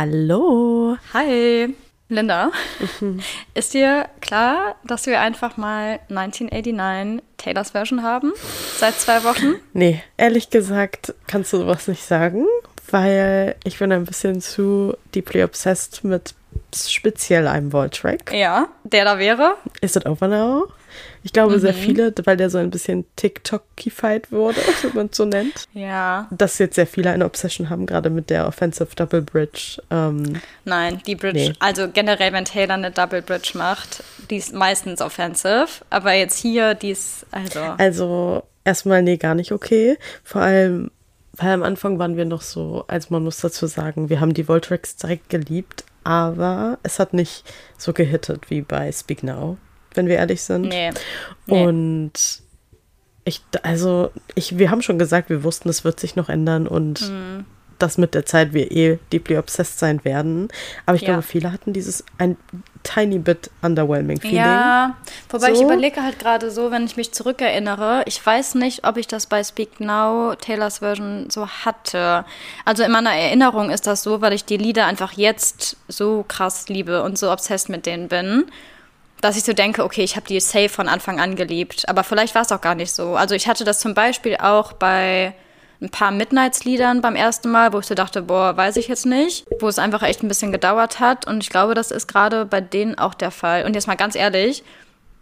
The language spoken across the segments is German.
Hallo. Hi. Linda, ist dir klar, dass wir einfach mal 1989 Taylors Version haben? Seit zwei Wochen? Nee, ehrlich gesagt kannst du sowas nicht sagen, weil ich bin ein bisschen zu deeply obsessed mit speziell einem Vault-Track. Ja, der da wäre. Is it over now? Ich glaube, Mhm. sehr viele, weil der so ein bisschen TikTokified wurde, wenn man es so nennt. Ja. Dass jetzt sehr viele eine Obsession haben, gerade mit der Offensive Double Bridge. Ähm, Nein, die Bridge, Nee. also generell, wenn Taylor eine Double Bridge macht, die ist meistens offensive. Aber jetzt hier, die ist, also. also erstmal, nee, gar nicht okay. Vor allem, weil am Anfang waren wir noch so, als man muss dazu sagen, wir haben die Voltracks direkt geliebt, aber es hat nicht so gehittet wie bei Speak Now, wenn wir ehrlich sind. Nee. nee. Und ich, also, ich, wir haben schon gesagt, wir wussten, es wird sich noch ändern und Mhm. dass mit der Zeit wir eh deeply obsessed sein werden. Aber ich Ja. glaube, viele hatten dieses ein tiny bit underwhelming Feeling. Ja, wobei ich So. überlege halt gerade so, wenn ich mich zurückerinnere, ich weiß nicht, ob ich das bei Speak Now, Taylors Version, so hatte. Also in meiner Erinnerung ist das so, weil ich die Lieder einfach jetzt so krass liebe und so obsessed mit denen bin, dass ich so denke, okay, ich habe die safe von Anfang an geliebt. Aber vielleicht war es auch gar nicht so. Also ich hatte das zum Beispiel auch bei ein paar Midnights-Liedern beim ersten Mal, wo ich so dachte, boah, weiß ich jetzt nicht, wo es einfach echt ein bisschen gedauert hat. Und ich glaube, das ist gerade bei denen auch der Fall. Und jetzt mal ganz ehrlich,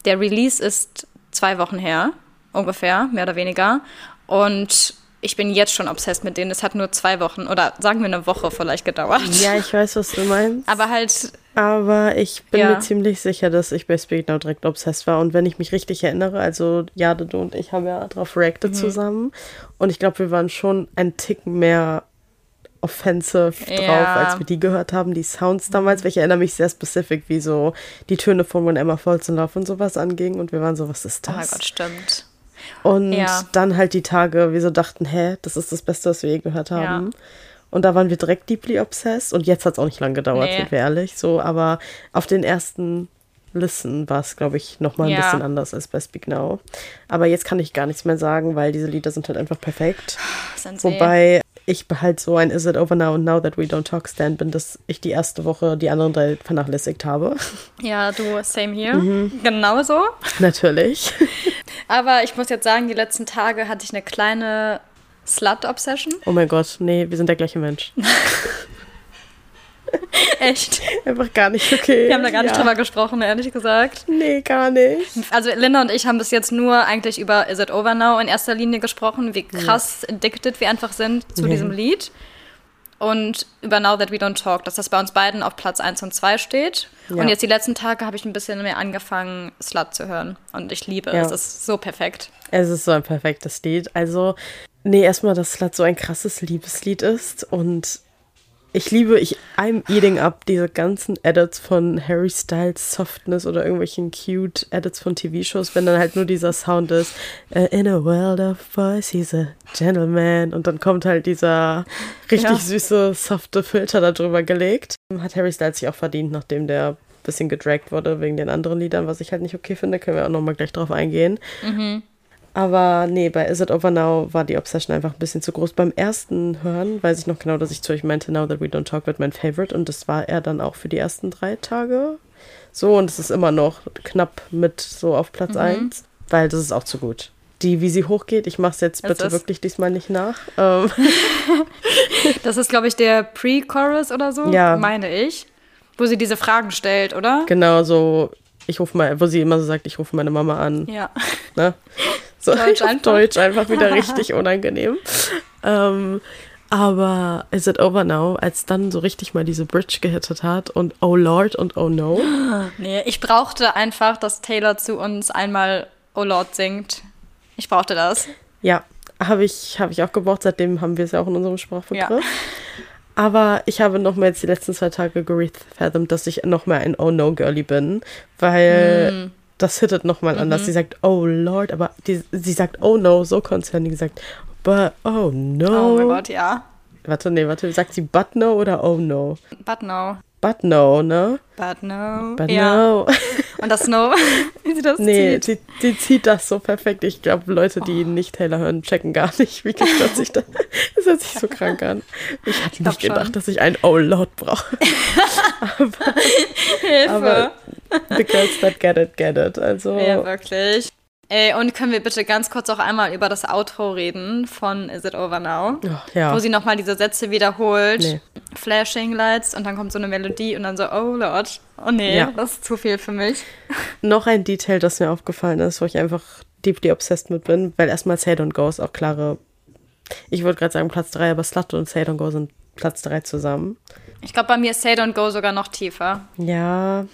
der Release ist zwei Wochen her, ungefähr, mehr oder weniger. Und ich bin jetzt schon obsessed mit denen. Es hat nur zwei Wochen oder sagen wir eine Woche vielleicht gedauert. Ja, ich weiß, was du meinst. Aber halt, Aber ich bin Ja. mir ziemlich sicher, dass ich bei Speak Now direkt obsessed war. Und wenn ich mich richtig erinnere, also Jade, du und ich haben ja drauf reacted Mhm. zusammen. Und ich glaube, wir waren schon ein Tick mehr offensive Ja. drauf, als wir die gehört haben. Die Sounds damals, weil ich erinnere mich sehr spezifisch, wie so die Töne von When Emma Falls in Love und sowas anging. Und wir waren so, was ist oh das? mein Gott, stimmt. Und Ja. dann halt die Tage, wir so dachten, hä, das ist das Beste, was wir je gehört haben. Und da waren wir direkt deeply obsessed. Und jetzt hat es auch nicht lange gedauert, Nee. sind wir ehrlich. So, aber auf den ersten Listen war es, glaube ich, nochmal ein Ja. bisschen anders als bei Speak Now. Aber jetzt kann ich gar nichts mehr sagen, weil diese Lieder sind halt einfach perfekt. Sie. Wobei ich halt so ein Is It Over Now and Now That We Don't Talk Stand bin, dass ich die erste Woche die anderen drei vernachlässigt habe. Ja, du, same hier. Mhm. Genauso. Natürlich. Aber ich muss jetzt sagen, die letzten Tage hatte ich eine kleine Slut-Obsession. Oh mein Gott, nee, wir sind der gleiche Mensch. Echt? Einfach gar nicht okay. Wir haben da gar nicht Ja. drüber gesprochen, ehrlich gesagt. Nee, gar nicht. Also Linda und ich haben bis jetzt nur eigentlich über Is It Over Now in erster Linie gesprochen, wie krass addicted wir einfach sind zu Ja. diesem Lied. Und über Now That We Don't Talk, dass das bei uns beiden auf Platz 1 und 2 steht. Ja. Und jetzt die letzten Tage habe ich ein bisschen mehr angefangen, Slut zu hören. Und ich liebe Ja. es. Es ist so perfekt. Es ist so ein perfektes Lied. Also, nee, erstmal, dass Slut so ein krasses Liebeslied ist. Und ich liebe, ich, I'm eating up diese ganzen Edits von Harry Styles Softness oder irgendwelchen cute Edits von TV-Shows, wenn dann halt nur dieser Sound ist, äh, in a world of boys, he's a gentleman. Und dann kommt halt dieser richtig Ja. süße, softe Filter da drüber gelegt. Hat Harry Styles sich auch verdient, nachdem der ein bisschen gedragt wurde wegen den anderen Liedern, was ich halt nicht okay finde. Können wir auch nochmal gleich drauf eingehen. Aber nee, bei Is It Over Now war die Obsession einfach ein bisschen zu groß. Beim ersten Hören weiß ich noch genau, dass ich zu euch meinte, Now That We Don't Talk wird mein Favorite. Und das war er dann auch für die ersten drei Tage. So, und es ist immer noch knapp mit so auf Platz Mhm. eins, weil das ist auch zu gut. Die, wie sie hochgeht, ich mach's jetzt Es bitte ist- wirklich diesmal nicht nach. Ähm, Das ist, glaube ich, der Pre-Chorus oder so, Ja. meine ich. Wo sie diese Fragen stellt, oder? genau so, ich rufe mal, wo sie immer so sagt, ich rufe meine Mama an. Ja. Ne? So, Deutsch auf einfach. Deutsch einfach wieder richtig unangenehm. Ähm, aber Is It Over Now, als dann so richtig mal diese Bridge gehittet hat und Oh Lord und Oh No. Nee, ich brauchte einfach, dass Taylor zu uns einmal Oh Lord singt. Ich brauchte das. Ja, habe ich, hab ich auch gebraucht. Seitdem haben wir es ja auch in unserem Sprachbegriff. Ja. Aber ich habe noch mal jetzt die letzten zwei Tage gerefathomed, dass ich noch mehr ein Oh No Girlie bin, weil Mm. Das hittet noch mal anders. Sie sagt Oh Lord, aber die, sie sagt Oh No so concerning. Sie sagt But Oh No. Oh mein Gott, ja. Warte, nee, warte, sagt sie But No oder Oh No? But no. But No, ne? But no. But ja. No. Und das No sie das nee, zieht. sie, sie zieht das so perfekt. Ich glaube, Leute, die Oh. nicht Taylor hören, checken gar nicht, wie gestört sich das. Das hört sich so krank an. Ich glaub nicht gedacht, schon. dass ich ein Oh Lord brauche. Hilfe. Aber the girls that get it, get it. Also, Ja, wirklich. Ey, und können wir bitte ganz kurz auch einmal über das Outro reden von Is It Over Now? oh, ja. Wo sie nochmal diese Sätze wiederholt. Nee. Flashing Lights und dann kommt so eine Melodie und dann so, oh Lord. Oh nee, Ja. das ist zu viel für mich. Noch ein Detail, das mir aufgefallen ist, wo ich einfach deeply obsessed mit bin, weil erstmal Say Don't Go ist auch klare. Ich wollte gerade sagen Platz 3, aber Slut und Say Don't Go sind Platz 3 zusammen. Ich glaube, bei mir ist Say Don't Go sogar noch tiefer. Ja,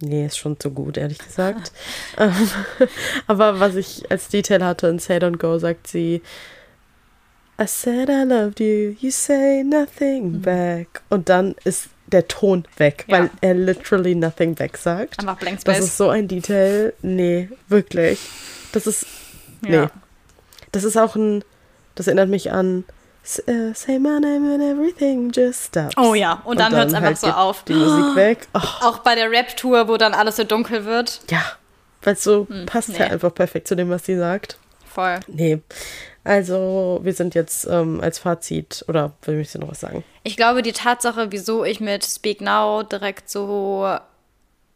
nee, ist schon zu gut, ehrlich gesagt. Ähm, aber was ich als Detail hatte in Say Don't Go, sagt sie, I said I loved you, you say nothing back. Und dann ist der Ton weg, Ja. weil er literally nothing back sagt. Einfach Blank Das Space. ist so ein Detail. Nee, wirklich. Das ist, nee. Ja. Das ist auch ein, das erinnert mich an Say my name and everything just stops. Oh ja, und dann hört's einfach halt so auf. Die Musik weg. Oh, Auch bei der Rap-Tour, wo dann alles so dunkel wird. ja, weil es so passt nee. ja einfach perfekt zu dem, was sie sagt. Voll. Nee. Also, wir sind jetzt ähm, als Fazit, oder will ich dir noch was sagen? Ich glaube, die Tatsache, wieso ich mit Speak Now direkt so,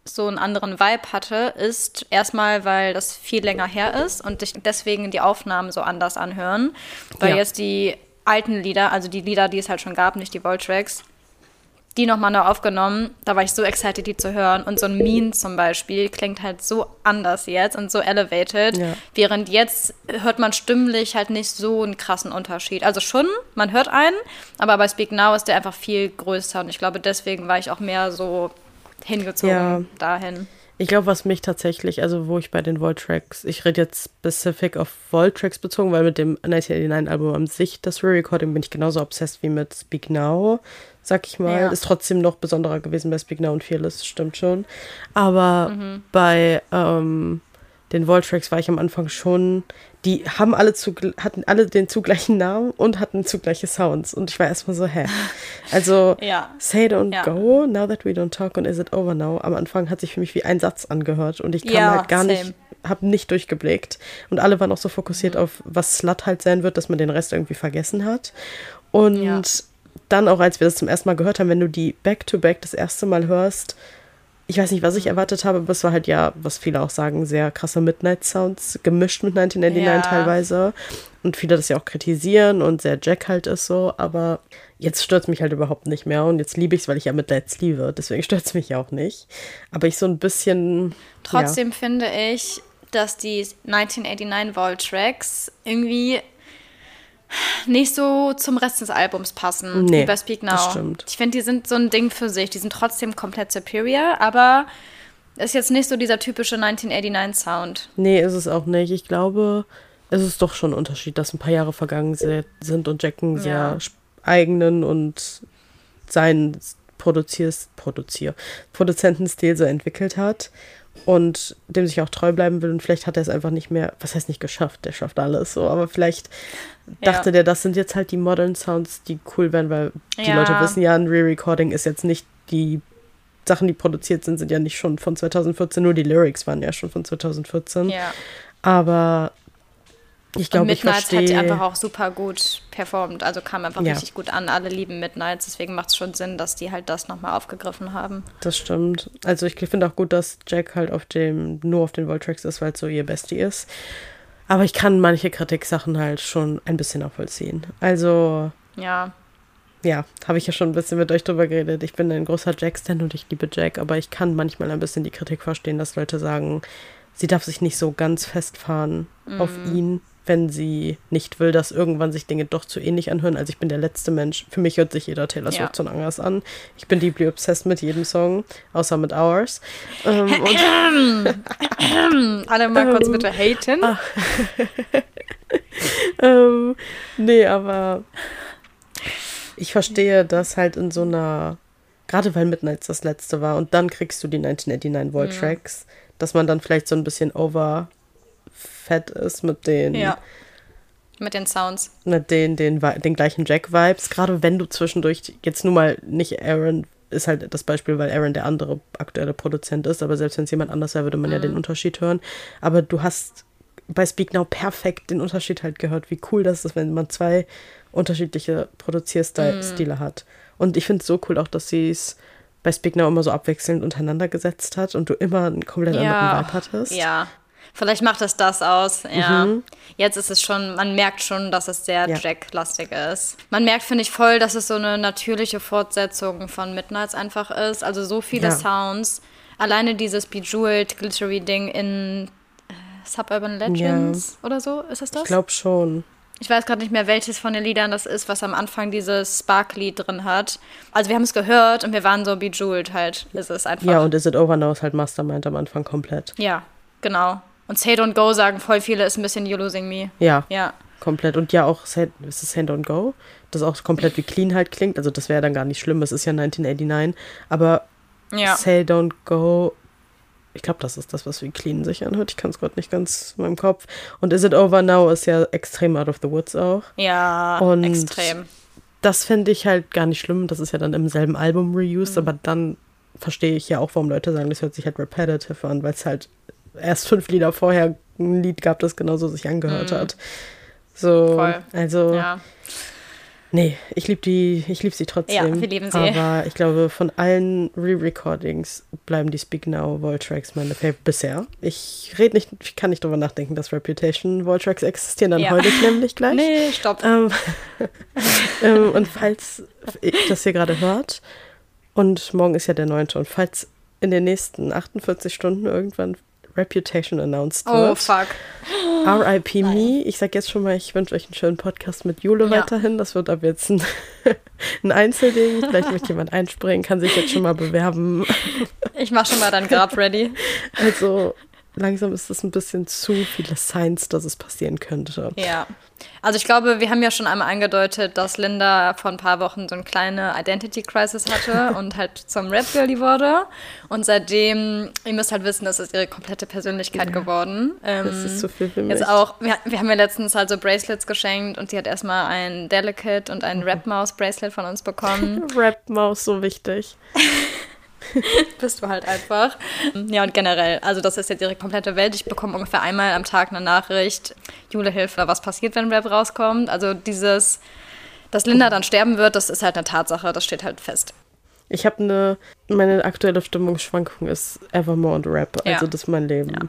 so einen anderen Vibe hatte, ist erstmal, weil das viel länger her ist und ich deswegen die Aufnahmen so anders anhören. Weil Ja. jetzt die alten Lieder, also die Lieder, die es halt schon gab, nicht die Volt-Tracks, die nochmal neu aufgenommen. Da war ich so excited, die zu hören. Und so ein Mean zum Beispiel klingt halt so anders jetzt und so elevated. Ja. Während jetzt hört man stimmlich halt nicht so einen krassen Unterschied. Also schon, man hört einen, aber bei Speak Now ist der einfach viel größer. Und ich glaube, deswegen war ich auch mehr so hingezogen Ja. dahin. Ich glaube, was mich tatsächlich, also wo ich bei den Volt-Tracks, ich rede jetzt specific auf Volt-Tracks bezogen, weil mit dem 1989-Album an sich, das Re-Recording, bin ich genauso obsessed wie mit Speak Now, sag ich mal. Ja. Ist trotzdem noch besonderer gewesen bei Speak Now und Fearless, stimmt schon. Aber bei ähm, den Volt-Tracks war ich am Anfang schon, die haben alle zu, hatten alle den zugleichen Namen und hatten zugleiche Sounds. Und ich war erstmal so, hä? Also, Ja. Say Don't Ja. Go, Now That We Don't Talk und Is It Over Now. Am Anfang hat sich für mich wie ein Satz angehört und ich kam Ja, halt gar same. nicht, hab nicht durchgeblickt. Und alle waren auch so fokussiert Mhm. auf, was Slut halt sein wird, dass man den Rest irgendwie vergessen hat. Und dann auch, als wir das zum ersten Mal gehört haben, wenn du die Back-to-Back das erste Mal hörst, ich weiß nicht, was ich erwartet habe, aber es war halt ja, was viele auch sagen, sehr krasse Midnight-Sounds, gemischt mit 1989 Ja. teilweise. Und viele das ja auch kritisieren und sehr Jack halt ist so, aber jetzt stört es mich halt überhaupt nicht mehr und jetzt liebe ich es, weil ich ja Midnights liebe, deswegen stört es mich ja auch nicht. Aber ich so ein bisschen. Trotzdem finde ich, dass die 1989 Vault Tracks irgendwie nicht so zum Rest des Albums passen, Nee, wie bei Speak Now. das stimmt. Ich finde, die sind so ein Ding für sich. Die sind trotzdem komplett superior, aber ist jetzt nicht so dieser typische 1989 Sound. Ja, nee, ist es auch nicht. Ich glaube, es ist doch schon ein Unterschied, dass ein paar Jahre vergangen sind und Jack einen sehr Ja. eigenen und seinen Produziers, Produzier, Produzentenstil so entwickelt hat und dem sich auch treu bleiben will und vielleicht hat er es einfach nicht mehr, was heißt nicht geschafft, der schafft alles so, aber vielleicht Ja. dachte der, das sind jetzt halt die modern Sounds, die cool werden, weil die Ja. Leute wissen ja, ein Re-Recording ist jetzt nicht die Sachen, die produziert sind, sind ja nicht schon von 2014, nur die Lyrics waren ja schon von 2014. Ja. Aber ich glaube, ich Midnights hat die verstehe. einfach auch super gut performt. Also kam einfach Ja. richtig gut an. Alle lieben Midnights, deswegen macht es schon Sinn, dass die halt das nochmal aufgegriffen haben. Das stimmt. Also ich finde auch gut, dass Jack halt auf dem, nur auf den Voltracks ist, weil es so ihr Bestie ist. Aber ich kann manche Kritiksachen halt schon ein bisschen nachvollziehen. Also, Ja. ja, habe ich ja schon ein bisschen mit euch drüber geredet. Ich bin ein großer Jack-Stan und ich liebe Jack, aber ich kann manchmal ein bisschen die Kritik verstehen, dass Leute sagen, sie darf sich nicht so ganz festfahren auf ihn, wenn sie nicht will, dass irgendwann sich Dinge doch zu ähnlich anhören. Also ich bin der letzte Mensch. Für mich hört sich jeder Taylor Ja. Swift und anders an. Ich bin deeply obsessed mit jedem Song, außer mit Ours. Ähm, und Alle mal kurz bitte haten. ähm, nee, aber ich verstehe das halt in so einer, gerade weil Midnights das letzte war und dann kriegst du die 1989 Volt Tracks, dass man dann vielleicht so ein bisschen overfett ist mit den, Ja. Mit den Sounds. mit den, den, den gleichen Jack-Vibes, gerade wenn du zwischendurch jetzt nun mal nicht Aaron ist halt das Beispiel, weil Aaron der andere aktuelle Produzent ist, aber selbst wenn es jemand anders wäre, würde man mhm. ja den Unterschied hören. Aber du hast bei Speak Now perfekt den Unterschied halt gehört, wie cool das ist, wenn man zwei unterschiedliche Produzierstile mm. hat. Und ich finde es so cool auch, dass sie es bei Speak Now immer so abwechselnd untereinander gesetzt hat und du immer einen komplett ja. anderen Vibe hattest. Ja, vielleicht macht es das aus. Ja. Mhm. Jetzt ist es schon, man merkt schon, dass es sehr ja. Jack-lastig ist. Man merkt, finde ich, voll, dass es so eine natürliche Fortsetzung von Midnights einfach ist. Also so viele ja. Sounds. Alleine dieses Bejeweled, glittery Ding in Suburban Legends ja. oder so, ist das das? Ich glaube schon. Ich weiß gerade nicht mehr, welches von den Liedern das ist, was am Anfang dieses Spark-Lied drin hat. Also wir haben es gehört und wir waren so bejeweled halt, ist es einfach. Ja, und Is It Over Now ist halt Mastermind am Anfang komplett. Ja, genau. Und Say Don't Go sagen voll viele, ist ein bisschen You Losing Me. Ja, ja. komplett. Und ja auch, Say, ist es Say Don't Go? Das auch komplett wie Clean halt klingt. Also das wäre dann gar nicht schlimm, es ist ja 1989. Aber ja. Say Don't Go ich glaube, das ist das, was wie clean sich anhört. Ich kann es gerade nicht ganz in meinem Kopf. Und Is It Over Now ist ja extrem out of the woods auch. Ja, und extrem. Das finde ich halt gar nicht schlimm. Das ist ja dann im selben Album reused, mhm. aber dann verstehe ich ja auch, warum Leute sagen, das hört sich halt repetitive an, weil es halt erst fünf Lieder vorher ein Lied gab, das genauso sich angehört mhm. hat. So, Voll. also. Ja. Nee, ich liebe die, ich liebe sie trotzdem. Ja, wir lieben sie. Aber ich glaube, von allen Re-Recordings bleiben die Speak Now Voltracks meine Favorite bisher. Ich rede nicht, ich kann nicht drüber nachdenken, dass Reputation Voltracks existieren, dann ja. heule ich nämlich gleich. Nee, stopp. Ähm, ähm, und falls ihr das hier gerade hört, und morgen ist ja der 9. und falls in den nächsten 48 Stunden irgendwann Reputation announced oh, wird. Oh, fuck. R.I.P. Me. Ich sag jetzt schon mal, ich wünsche euch einen schönen Podcast mit Jule ja. weiterhin. Das wird ab jetzt ein, ein Einzelding. Vielleicht möchte jemand einspringen, kann sich jetzt schon mal bewerben. Ich mach schon mal dein Grab ready. Also, langsam ist es ein bisschen zu viele Signs, dass es passieren könnte. Ja. Also ich glaube, wir haben ja schon einmal angedeutet, dass Linda vor ein paar Wochen so eine kleine Identity Crisis hatte und halt zum Rap Girlie wurde. Und seitdem, ihr müsst halt wissen, das ist ihre komplette Persönlichkeit ja. geworden. Ähm, das ist zu viel für mich. Jetzt auch, wir, wir, haben ja letztens halt so Bracelets geschenkt und sie hat erstmal ein Delicate und ein mhm. Rap Maus Bracelet von uns bekommen. Rap Maus, so wichtig. Bist du halt einfach. Ja, und generell, also das ist jetzt ihre komplette Welt. Ich bekomme ungefähr einmal am Tag eine Nachricht, Jule, Hilfe, was passiert, wenn Rap rauskommt? Also dieses, dass Linda dann sterben wird, das ist halt eine Tatsache, das steht halt fest. Ich habe eine, meine aktuelle Stimmungsschwankung ist Evermore und Rap, also ja. das ist mein Leben. Ja.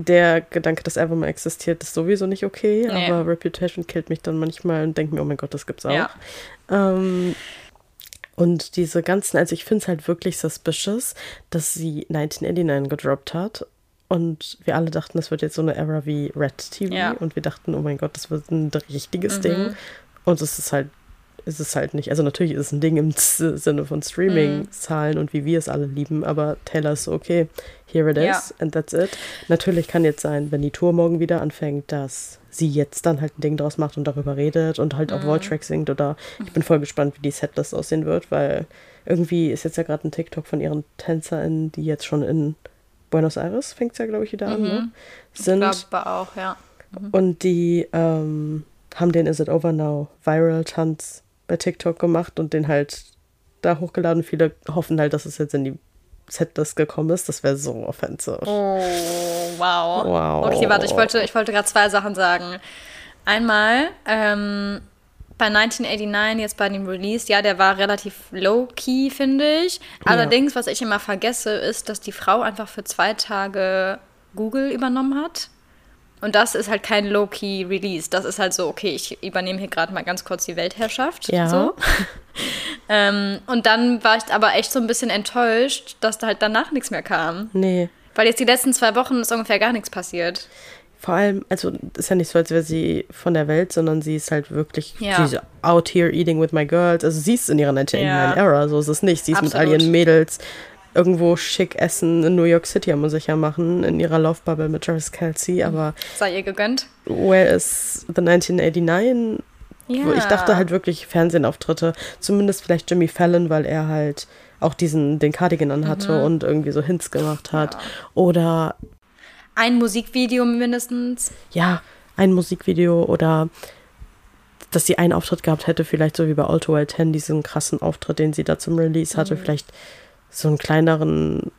Der Gedanke, dass Evermore existiert, ist sowieso nicht okay, nee. aber Reputation killt mich dann manchmal und denke mir, oh mein Gott, das gibt's auch. Ja. Ähm, und diese ganzen, also ich finde es halt wirklich suspicious, dass sie 1989 gedroppt hat. Und wir alle dachten, das wird jetzt so eine Era wie Red TV. Ja. Und wir dachten, oh mein Gott, das wird ein richtiges mhm. Ding. Und es ist halt ist es halt nicht. Also natürlich ist es ein Ding im Sinne von Streaming-Zahlen mhm. und wie wir es alle lieben, aber Taylor ist so, okay, here it is ja. and that's it. Natürlich kann jetzt sein, wenn die Tour morgen wieder anfängt, dass sie jetzt dann halt ein Ding draus macht und darüber redet und halt mhm. auch Voice-Track singt oder ich bin voll gespannt, wie die Setlist aussehen wird, weil irgendwie ist jetzt ja gerade ein TikTok von ihren TänzerInnen, die jetzt schon in Buenos Aires, fängt es ja, glaube ich, wieder an, ne? Mhm. Sind. Ich glaube auch, ja. Mhm. Und die ähm, haben den Is It Over Now Viral-Tanz bei TikTok gemacht und den halt da hochgeladen. Viele hoffen halt, dass es jetzt in die Setlist gekommen ist. Das wäre so offensive. Oh, wow. wow. Okay, warte, ich wollte, ich wollte gerade zwei Sachen sagen. Einmal, ähm, bei 1989, jetzt bei dem Release, ja, der war relativ low-key, finde ich. Allerdings, ja. was ich immer vergesse, ist, dass die Frau einfach für zwei Tage Google übernommen hat. Und das ist halt kein Low-Key-Release. Das ist halt so, okay, ich übernehme hier gerade mal ganz kurz die Weltherrschaft. Ja. So. ähm, und dann war ich aber echt so ein bisschen enttäuscht, dass da halt danach nichts mehr kam. Nee. Weil jetzt die letzten zwei Wochen ist ungefähr gar nichts passiert. Vor allem, also ist ja nicht so, als wäre sie von der Welt, sondern sie ist halt wirklich ja. diese out here eating with my girls. Also sie ist in ihrer 99 ja. Era, so ist es nicht. Sie ist Absolut. mit all ihren Mädels irgendwo schick essen in New York City muss ich ja machen, in ihrer Laufbubble mit Travis Kelsey, aber. Sei ihr gegönnt? Where is the 1989? Ja. Ich dachte halt wirklich Fernsehauftritte, zumindest vielleicht Jimmy Fallon, weil er halt auch diesen, den Cardigan anhatte mhm. und irgendwie so Hints gemacht hat. Ja. Oder. Ein Musikvideo mindestens. Ja, ein Musikvideo oder dass sie einen Auftritt gehabt hätte, vielleicht so wie bei All to Well 10, diesen krassen Auftritt, den sie da zum Release hatte, mhm. vielleicht so einen kleineren,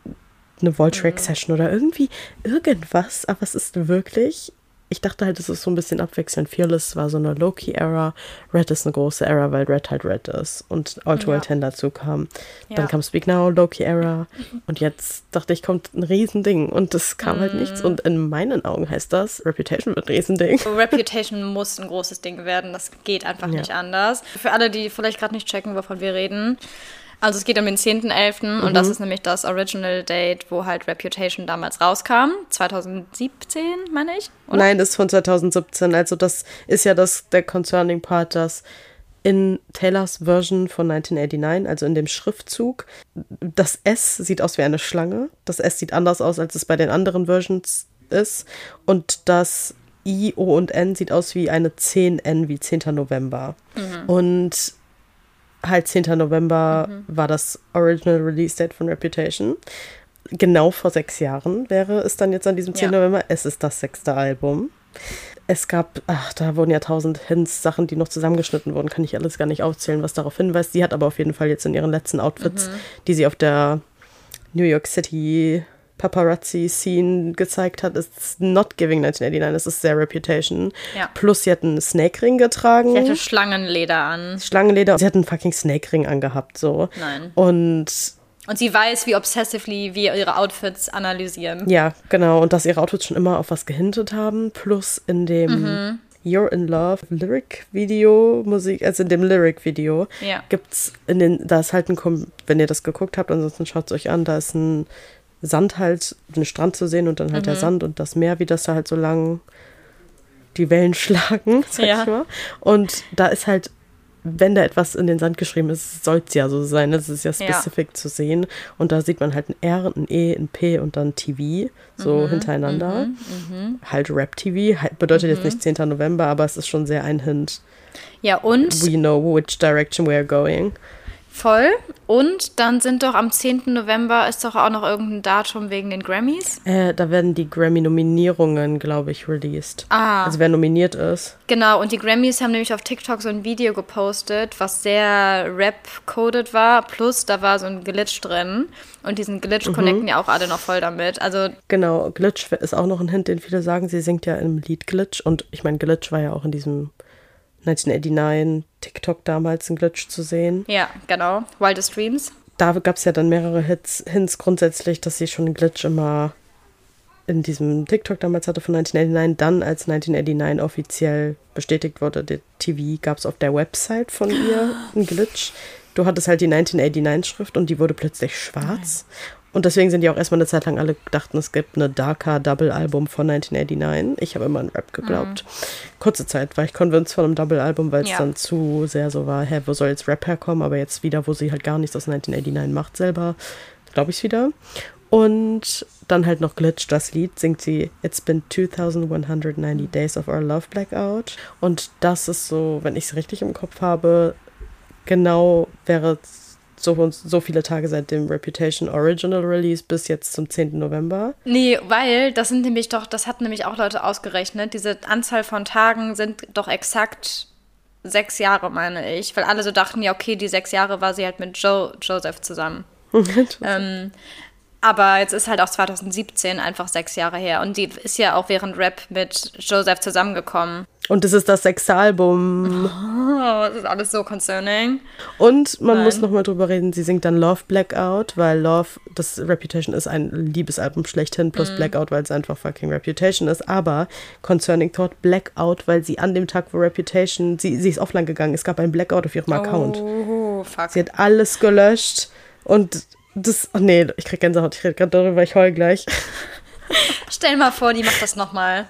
eine Voltrack-Session mhm. oder irgendwie irgendwas, aber es ist wirklich ich dachte halt, es ist so ein bisschen abwechselnd. Fearless war so eine Low-Key-Era, Red ist eine große Era, weil Red halt Red ist und All to ja. 10 dazu kam. Ja. Dann kam Speak Now, Low-Key-Era und jetzt dachte ich, kommt ein Riesending und es kam mm. halt nichts und in meinen Augen heißt das, Reputation wird ein Riesending. Reputation muss ein großes Ding werden, das geht einfach ja. nicht anders. Für alle, die vielleicht gerade nicht checken, wovon wir reden, also es geht um den 10.11. Mhm. und das ist nämlich das Original Date, wo halt Reputation damals rauskam. 2017, meine ich? Oder? Nein, das ist von 2017. Also das ist ja das, der Concerning Part, dass in Taylors Version von 1989, also in dem Schriftzug, das S sieht aus wie eine Schlange. Das S sieht anders aus, als es bei den anderen Versions ist. Und das I, O und N sieht aus wie eine 10N, wie 10. November. Mhm. Und halt 10. November mhm. war das Original Release Date von Reputation. Genau vor sechs Jahren wäre es dann jetzt an diesem 10. Ja. November. Es ist das sechste Album. Es gab, ach, da wurden ja tausend Hints, Sachen, die noch zusammengeschnitten wurden, kann ich alles gar nicht aufzählen, was darauf hinweist. Sie hat aber auf jeden Fall jetzt in ihren letzten Outfits, mhm. die sie auf der New York City Paparazzi-Scene gezeigt hat, ist not giving 1989. Das ist sehr Reputation. Ja. Plus, sie hat einen Snake-Ring getragen. Sie hatte Schlangenleder an. Schlangenleder. Sie hat einen fucking Snake-Ring angehabt, so. Nein. Und und sie weiß, wie obsessively wir ihre Outfits analysieren. Ja, genau. Und dass ihre Outfits schon immer auf was gehintet haben. Plus in dem mhm. You're in Love Lyric-Video, Musik, also in dem Lyric-Video, ja. gibt's in den, da ist halt ein, wenn ihr das geguckt habt, ansonsten schaut es euch an, da ist ein Sand halt, den Strand zu sehen und dann halt mhm. der Sand und das Meer, wie das da halt so lang die Wellen schlagen, sag ja. ich mal. Und da ist halt, wenn da etwas in den Sand geschrieben ist, soll es ja so sein. Das ist ja spezifisch ja. zu sehen. Und da sieht man halt ein R, ein E, ein P und dann TV so mhm. hintereinander. Mhm. mhm. Halt Rap-TV. Halt, bedeutet jetzt mhm. nicht 10. November, aber es ist schon sehr ein Hint. Ja, und? We know which direction we are going. Voll. Und dann sind doch am 10. November ist doch auch noch irgendein Datum wegen den Grammys. Äh, da werden die Grammy-Nominierungen, glaube ich, released. Ah. Also wer nominiert ist. Genau, und die Grammys haben nämlich auf TikTok so ein Video gepostet, was sehr rap-coded war. Plus da war so ein Glitch drin. Und diesen Glitch mhm. connecten ja auch alle noch voll damit. Also genau, Glitch ist auch noch ein Hint, den viele sagen. Sie singt ja im Lied Glitch. Und ich meine, Glitch war ja auch in diesem 1989 TikTok damals ein Glitch zu sehen. Ja, genau. Wildest Dreams. Da gab es ja dann mehrere Hits, Hints grundsätzlich, dass sie schon einen Glitch immer in diesem TikTok damals hatte von 1989. Dann, als 1989 offiziell bestätigt wurde, der TV, gab es auf der Website von ihr einen Glitch. Du hattest halt die 1989-Schrift und die wurde plötzlich schwarz. Und deswegen sind die auch erstmal eine Zeit lang alle dachten, es gibt eine Darker Double-Album von 1989. Ich habe immer an Rap geglaubt. Mhm. Kurze Zeit war ich convinced von einem Double-Album, weil es ja. dann zu sehr so war, hä, wo soll jetzt Rap herkommen? Aber jetzt wieder, wo sie halt gar nichts aus 1989 macht selber, glaube ich es wieder. Und dann halt noch Glitch, das Lied, singt sie It's been 2190 days of our love blackout. Und das ist so, wenn ich es richtig im Kopf habe, genau wäre es so, so viele Tage seit dem Reputation Original Release bis jetzt zum 10. November. Nee, weil das sind nämlich doch, das hat nämlich auch Leute ausgerechnet, diese Anzahl von Tagen sind doch exakt sechs Jahre, meine ich. Weil alle so dachten, ja, okay, die sechs Jahre war sie halt mit Joe, Joseph zusammen. ähm, aber jetzt ist halt auch 2017 einfach sechs Jahre her. Und die ist ja auch während Rap mit Joseph zusammengekommen. Und das ist das sechste Album. Oh, das ist alles so concerning. Und man Nein. muss nochmal drüber reden, sie singt dann Love Blackout, weil Love, das Reputation ist ein Liebesalbum schlechthin, plus mm. Blackout, weil es einfach fucking Reputation ist. Aber Concerning Thought Blackout, weil sie an dem Tag, wo Reputation, sie, sie ist offline gegangen, es gab ein Blackout auf ihrem Account. Oh, fuck. Sie hat alles gelöscht und das, oh nee, ich krieg Gänsehaut, ich rede gerade darüber, ich heul gleich. Stell mal vor, die macht das nochmal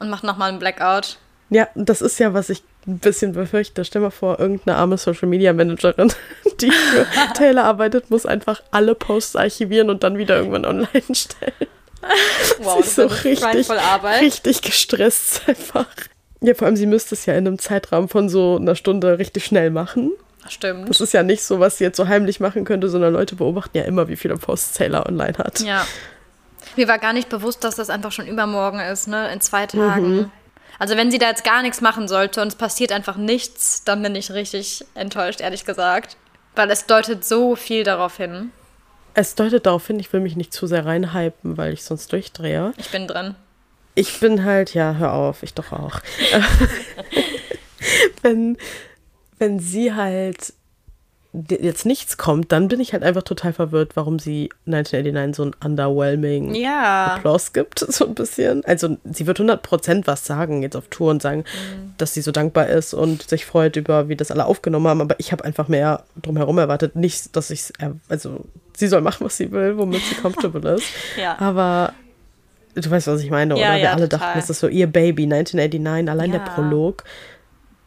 und macht nochmal einen Blackout. Ja, das ist ja, was ich ein bisschen befürchte. Stell mal vor, irgendeine arme Social Media Managerin, die für Taylor arbeitet, muss einfach alle Posts archivieren und dann wieder irgendwann online stellen. Wow, sie ist so richtig, richtig gestresst einfach. Ja, vor allem, sie müsste es ja in einem Zeitraum von so einer Stunde richtig schnell machen. Stimmt. Das ist ja nicht so, was sie jetzt so heimlich machen könnte, sondern Leute beobachten ja immer, wie viele Posts Taylor online hat. Ja. Mir war gar nicht bewusst, dass das einfach schon übermorgen ist, ne? In zwei Tagen. Mhm. Also wenn sie da jetzt gar nichts machen sollte und es passiert einfach nichts, dann bin ich richtig enttäuscht, ehrlich gesagt. Weil es deutet so viel darauf hin. Es deutet darauf hin, ich will mich nicht zu sehr reinhypen, weil ich sonst durchdrehe. Ich bin drin. Ich bin halt, ja, hör auf, ich doch auch. wenn, wenn sie halt jetzt nichts kommt, dann bin ich halt einfach total verwirrt, warum sie 1989 so ein underwhelming ja. Applaus gibt, so ein bisschen. Also sie wird 100% was sagen jetzt auf Tour und sagen, mhm. dass sie so dankbar ist und sich freut über, wie das alle aufgenommen haben, aber ich habe einfach mehr drumherum erwartet. Nicht, dass ich also sie soll machen, was sie will, womit sie comfortable ist. ja. Aber du weißt, was ich meine, ja, oder? Ja, Wir alle total. dachten, es ist so ihr Baby, 1989, allein der Prolog,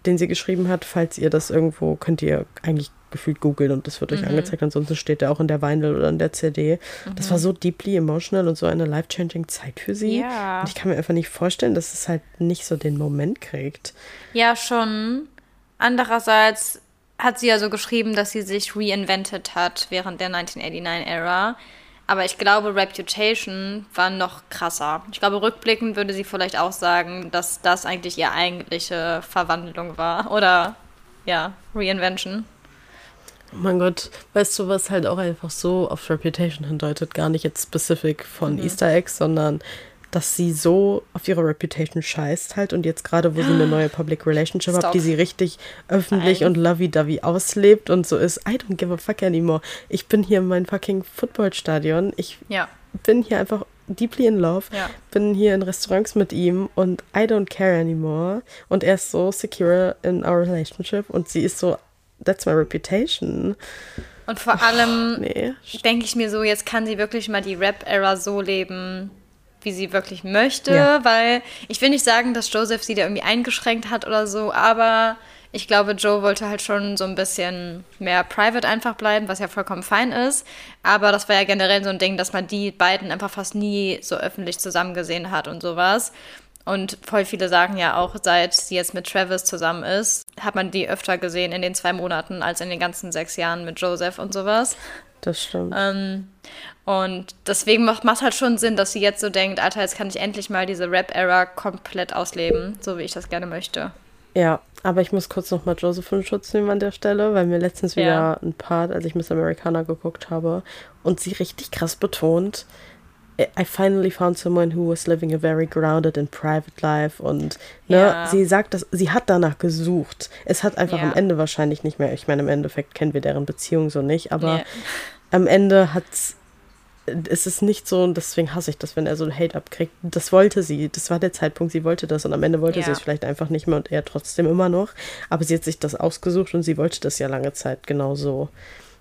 den sie geschrieben hat, falls ihr das irgendwo, könnt ihr eigentlich gefühlt googeln und das wird euch Mhm. angezeigt, ansonsten steht der auch in der Vinyl oder in der CD. Das war so deeply emotional und so eine life-changing Zeit für sie. Ja. Und ich kann mir einfach nicht vorstellen, dass es halt nicht so den Moment kriegt. Ja, schon. Andererseits hat sie ja so geschrieben, dass sie sich reinvented hat während der 1989-Ära. Aber ich glaube, Reputation war noch krasser. Ich glaube, rückblickend würde sie vielleicht auch sagen, dass das eigentlich ihre eigentliche Verwandlung war. Oder, ja, Reinvention. Oh mein Gott, weißt du, was halt auch einfach so auf Reputation hindeutet? Gar nicht jetzt specific von Mhm. Easter Eggs, sondern dass sie so auf ihre Reputation scheißt halt und jetzt gerade, wo sie eine neue Public Relationship hat, die sie richtig öffentlich Nein. und lovey-dovey auslebt und so ist, I don't give a fuck anymore. Ich bin hier in meinem fucking Footballstadion. Ich Ja. bin hier einfach deeply in love. Ja. Bin hier in Restaurants mit ihm und I don't care anymore. Und er ist so secure in our relationship und sie ist so, that's my reputation. Und vor allem Nee. denke ich mir so, jetzt kann sie wirklich mal die Rap-Era so leben, wie sie wirklich möchte, Ja. weil ich will nicht sagen, dass Joseph sie da irgendwie eingeschränkt hat oder so, aber ich glaube, Joe wollte halt schon so ein bisschen mehr private einfach bleiben, was ja vollkommen fein ist. Aber das war ja generell so ein Ding, dass man die beiden einfach fast nie so öffentlich zusammen gesehen hat und sowas. Und voll viele sagen ja auch, seit sie jetzt mit Travis zusammen ist, hat man die öfter gesehen in den zwei Monaten als in den ganzen sechs Jahren mit Joseph und sowas. Das stimmt. Ähm, und deswegen macht es halt schon Sinn, dass sie jetzt so denkt, Alter, jetzt kann ich endlich mal diese Rap-Era komplett ausleben, so wie ich das gerne möchte. Ja, aber ich muss kurz nochmal Joseph in Schutz nehmen an der Stelle, weil mir letztens wieder Ja. ein Part, als ich Miss Americana geguckt habe und sie richtig krass betont, I finally found someone who was living a very grounded and private life und ne, Ja. sie sagt, dass sie hat danach gesucht. Es hat einfach Ja. am Ende wahrscheinlich nicht mehr, ich meine, im Endeffekt kennen wir deren Beziehung so nicht, aber Nee. am Ende hat's es ist nicht so, und deswegen hasse ich das, wenn er so Hate abkriegt. Das wollte sie, das war der Zeitpunkt, sie wollte das und am Ende wollte sie es vielleicht einfach nicht mehr und er trotzdem immer noch. Aber sie hat sich das ausgesucht und sie wollte das ja lange Zeit genau so.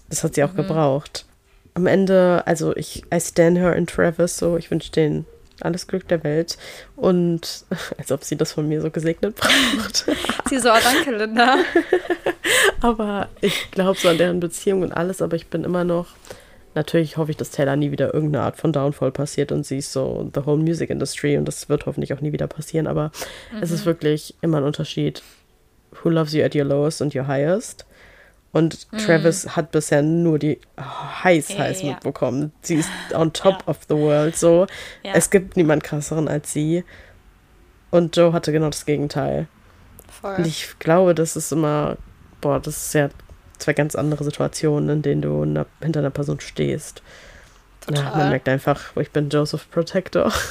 Das hat sie Mhm. auch gebraucht. Am Ende, also ich, I stand her in Travis, so, ich wünsche denen alles Glück der Welt und als ob sie das von mir so gesegnet braucht. Sie so, oh, danke, Linda. Aber ich glaube so an deren Beziehung und alles, aber ich bin immer noch. Natürlich hoffe ich, dass Taylor nie wieder irgendeine Art von Downfall passiert und sie ist so the whole music industry und das wird hoffentlich auch nie wieder passieren, aber es ist wirklich immer ein Unterschied, who loves you at your lowest and your highest. Und Travis hat bisher nur die heiß, heiß ja. mitbekommen. Sie ist on top Ja. of the world, so. Ja. Es gibt niemand krasseren als sie. Und Joe hatte genau das Gegenteil. Und Voll. ich glaube, das ist immer, boah, das ist ja zwei ganz andere Situationen, in denen du na- hinter einer Person stehst. Ja, man Total. merkt einfach, ich bin Joseph Protector.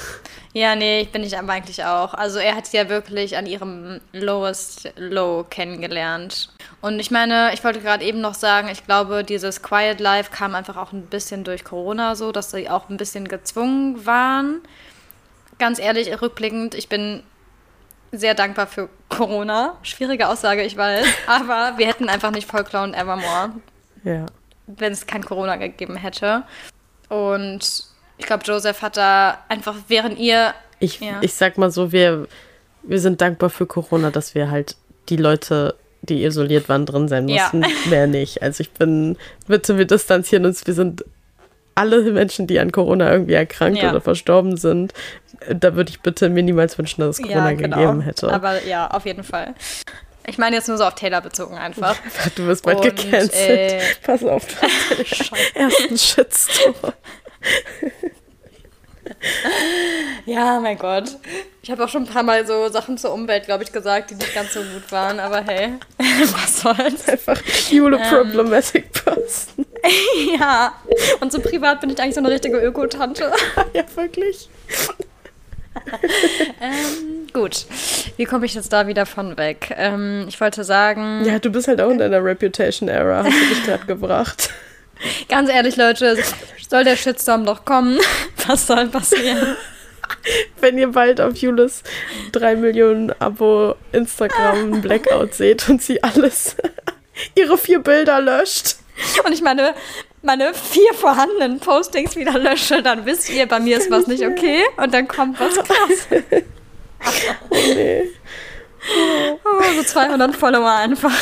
Ja, nee, ich bin ich aber eigentlich auch. Also er hat sie ja wirklich an ihrem lowest low kennengelernt. Und ich meine, ich wollte gerade eben noch sagen, ich glaube, dieses Quiet Life kam einfach auch ein bisschen durch Corona so, dass sie auch ein bisschen gezwungen waren. Ganz ehrlich, rückblickend, ich bin sehr dankbar für Corona. Schwierige Aussage, ich weiß. Aber wir hätten einfach nicht Folklore und Evermore, Ja. wenn es kein Corona gegeben hätte. Und ich glaube, Joseph hat da einfach, während ihr Ich, Ja. ich sag mal so, wir, wir sind dankbar für Corona, dass wir halt die Leute, die isoliert waren, drin sein Ja. mussten. Mehr nicht. Also ich bin, bitte, wir distanzieren uns. Wir sind alle Menschen, die an Corona irgendwie erkrankt Ja. oder verstorben sind. Da würde ich bitte mir niemals wünschen, dass es Corona genau. gegeben hätte. Aber ja, auf jeden Fall. Ich meine jetzt nur so auf Taylor bezogen einfach. du wirst bald Und, gecancelt. äh, Pass auf, du hast den ersten Shitstorm. Ja, mein Gott. Ich habe auch schon ein paar Mal so Sachen zur Umwelt, glaube ich, gesagt, die nicht ganz so gut waren, aber hey, was soll's. Einfach Jule ähm, Problematic Person. ja, und so privat bin ich eigentlich so eine richtige Öko-Tante. ja, wirklich. ähm, gut, wie komme ich jetzt da wieder von weg? Ähm, ich wollte sagen. Ja, du bist halt auch in deiner Reputation-Era, hast du dich gerade gebracht. Ganz ehrlich, Leute, soll der Shitstorm doch kommen? Was soll passieren? Wenn ihr bald auf Julis 3 Millionen Abo Instagram Blackout seht und sie alles, ihre vier Bilder löscht. Und ich meine, meine vier vorhandenen Postings wieder lösche, dann wisst ihr, bei mir ist was nicht okay und dann kommt was krass. oh nee. Oh, so 200 Follower einfach.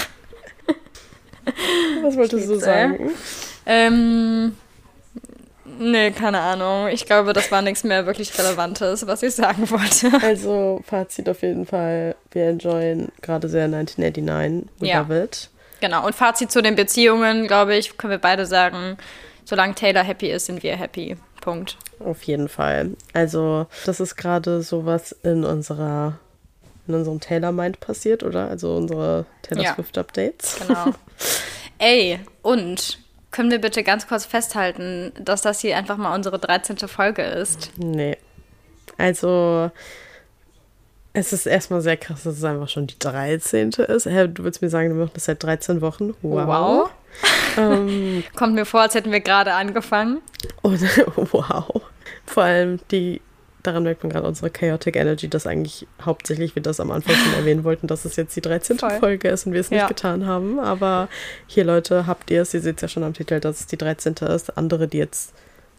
Was wolltest du sagen? Ähm, nee, keine Ahnung. Ich glaube, das war nichts mehr wirklich Relevantes, was ich sagen wollte. Also, Fazit auf jeden Fall. Wir enjoyen gerade sehr 1989. We ja. love it. Genau. Und Fazit zu den Beziehungen, glaube ich, können wir beide sagen, solange Taylor happy ist, sind wir happy. Punkt. Auf jeden Fall. Also, das ist gerade sowas in unserer in unserem Taylor Mind passiert, oder? Also unsere Taylor ja. Swift Updates. Genau. Ey, und können wir bitte ganz kurz festhalten, dass das hier einfach mal unsere 13. Folge ist? Nee. Also, es ist erstmal sehr krass, dass es einfach schon die 13. ist. Du würdest mir sagen, wir machen das seit 13 Wochen. Wow. wow. ähm, Kommt mir vor, als hätten wir gerade angefangen. Und, wow. Vor allem die daran merkt man gerade unsere Chaotic Energy, dass eigentlich hauptsächlich wir das am Anfang schon erwähnen wollten, dass es jetzt die 13. Voll. Folge ist und wir es nicht ja. getan haben. Aber hier, Leute, habt ihr es. Ihr seht es ja schon am Titel, dass es die 13. ist. Andere, die jetzt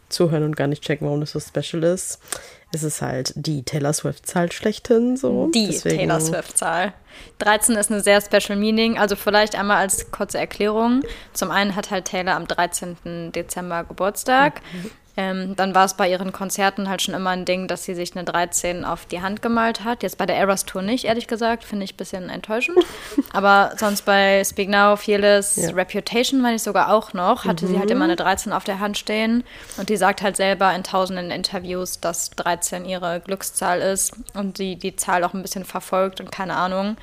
zuhören und gar nicht checken, warum das so special ist. Es ist halt die Taylor Swift-Zahl schlechthin. So. Die Deswegen. Taylor Swift-Zahl. 13 ist eine sehr special meaning. Also vielleicht einmal als kurze Erklärung. Zum einen hat halt Taylor am 13. Dezember Geburtstag. Mhm. Ähm, dann war es bei ihren Konzerten halt schon immer ein Ding, dass sie sich eine 13 auf die Hand gemalt hat. Jetzt bei der Eras Tour nicht, ehrlich gesagt. Finde ich ein bisschen enttäuschend. Aber sonst bei Speak Now, Fearless, ja. Reputation meine ich sogar auch noch, hatte mhm. sie halt immer eine 13 auf der Hand stehen. Und die sagt halt selber in tausenden Interviews, dass 13 ihre Glückszahl ist und sie die Zahl auch ein bisschen verfolgt und keine Ahnung.